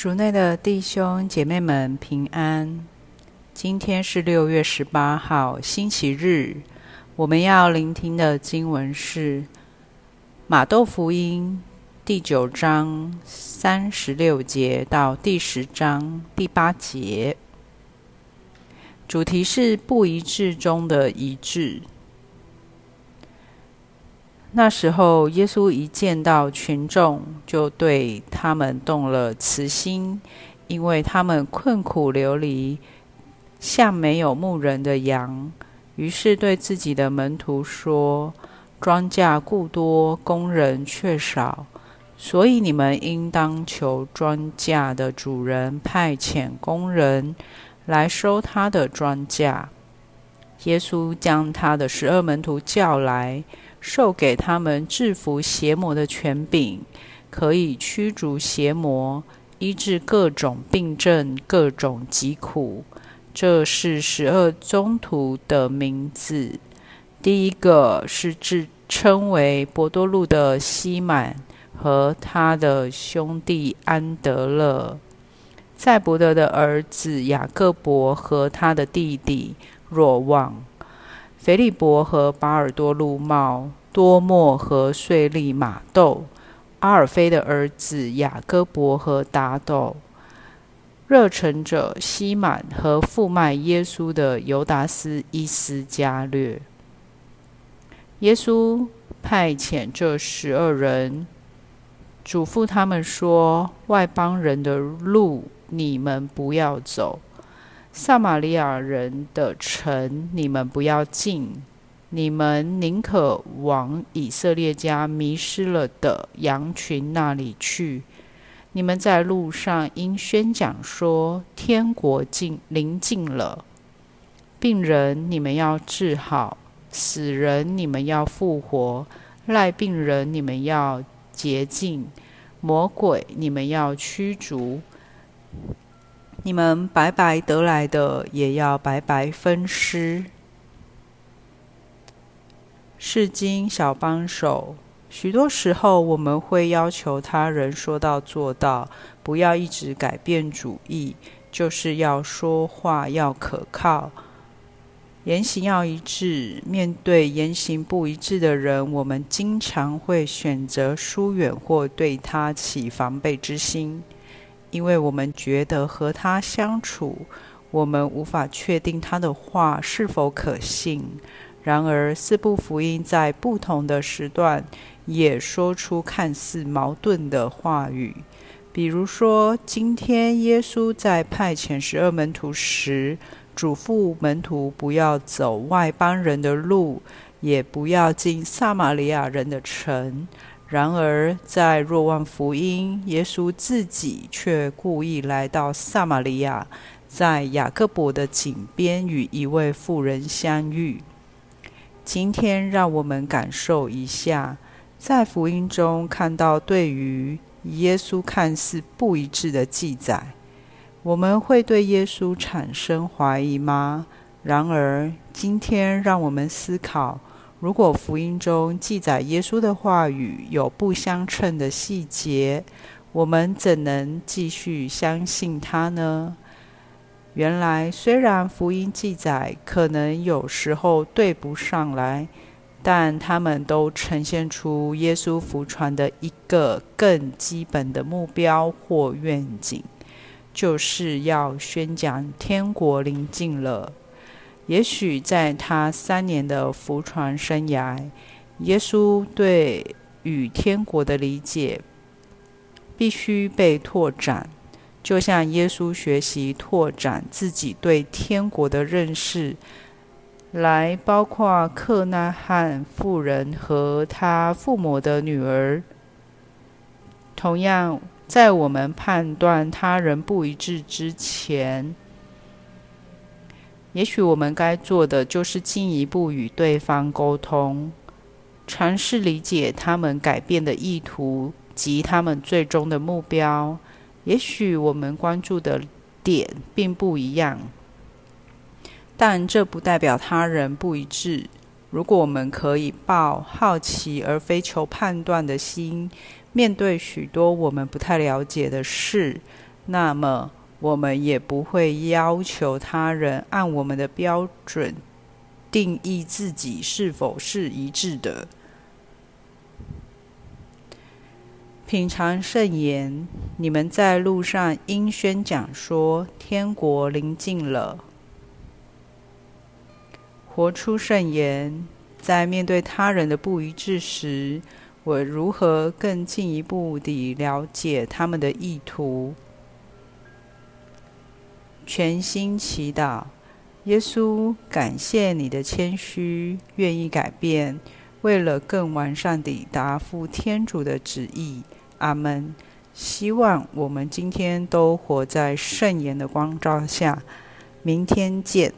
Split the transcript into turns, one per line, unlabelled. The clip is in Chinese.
主内的弟兄姐妹们平安。今天是六月十八号，星期日。我们要聆听的经文是马窦福音第九章三十六节到第十章第八节。主题是不一致中的一致。那时候，耶稣一见到群众，就对他们动了慈心，因为他们困苦流离，像没有牧人的羊。于是对自己的门徒说：“庄稼故多，工人却少，所以你们应当求庄稼的主人派遣工人来收他的庄稼。”耶稣将他的十二门徒叫来。授给他们制服邪魔的权柄，可以驱逐邪魔，医治各种病症、各种疾苦。这是十二宗徒的名字。第一个是自称为伯多禄的西满和他的兄弟安德肋，载伯德的儿子雅各伯和他的弟弟若望。腓利伯和巴尔多禄茂，多默和税利马窦，阿尔菲的儿子雅各伯和达窦，热诚者西满和负卖耶稣的犹达斯伊斯加略。耶稣派遣这十二人，嘱咐他们说：“外邦人的路，你们不要走。”撒玛利亚人的城，你们不要进，你们宁可往以色列家迷失了的羊群那里去。你们在路上应宣讲说：天国近临近了。病人你们要治好，死人你们要复活，赖病人你们要洁净，魔鬼你们要驱逐。你们白白得来的，也要白白分施。是经小帮手，许多时候我们会要求他人说到做到，不要一直改变主意，就是要说话要可靠，言行要一致。面对言行不一致的人，我们经常会选择疏远或对他起防备之心。因为我们觉得和他相处，我们无法确定他的话是否可信。然而，四部福音在不同的时段也说出看似矛盾的话语。比如说，今天耶稣在派遣十二门徒时，嘱咐门徒不要走外邦人的路，也不要进撒玛利亚人的城。然而，在若望福音，耶稣自己却故意来到撒玛利亚，在雅各伯的井边与一位妇人相遇。今天，让我们感受一下，在福音中看到对于耶稣看似不一致的记载，我们会对耶稣产生怀疑吗？然而，今天让我们思考。如果福音中记载耶稣的话语有不相称的细节，我们怎能继续相信他呢？原来，虽然福音记载可能有时候对不上来，但他们都呈现出耶稣福传的一个更基本的目标或愿景，就是要宣讲天国临近了。也许在他三年的福传生涯，耶稣对与天国的理解必须被拓展，就像耶稣学习拓展自己对天国的认识，来包括克纳汉妇人和他父母的女儿。同样，在我们判断他人不一致之前，也许我们该做的就是进一步与对方沟通，尝试理解他们改变的意图及他们最终的目标。也许我们关注的点并不一样，但这不代表他人不一致。如果我们可以抱好奇而非求判断的心，面对许多我们不太了解的事。那么我们也不会要求他人按我们的标准定义自己是否是一致的。品尝圣言，你们在路上应宣讲说：天国临近了。活出圣言，在面对他人的不一致时，我如何更进一步地了解他们的意图？全心祈祷，耶稣，感谢你的谦虚，愿意改变，为了更完善地答复天主的旨意。阿门。希望我们今天都活在圣言的光照下。明天见。